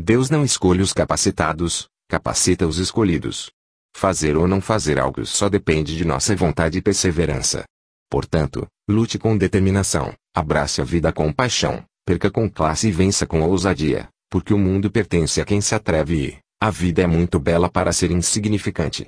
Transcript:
Deus não escolhe os capacitados, capacita os escolhidos. Fazer ou não fazer algo só depende de nossa vontade e perseverança. Portanto, lute com determinação, abrace a vida com paixão, perca com classe e vença com ousadia, porque o mundo pertence a quem se atreve e a vida é muito bela para ser insignificante.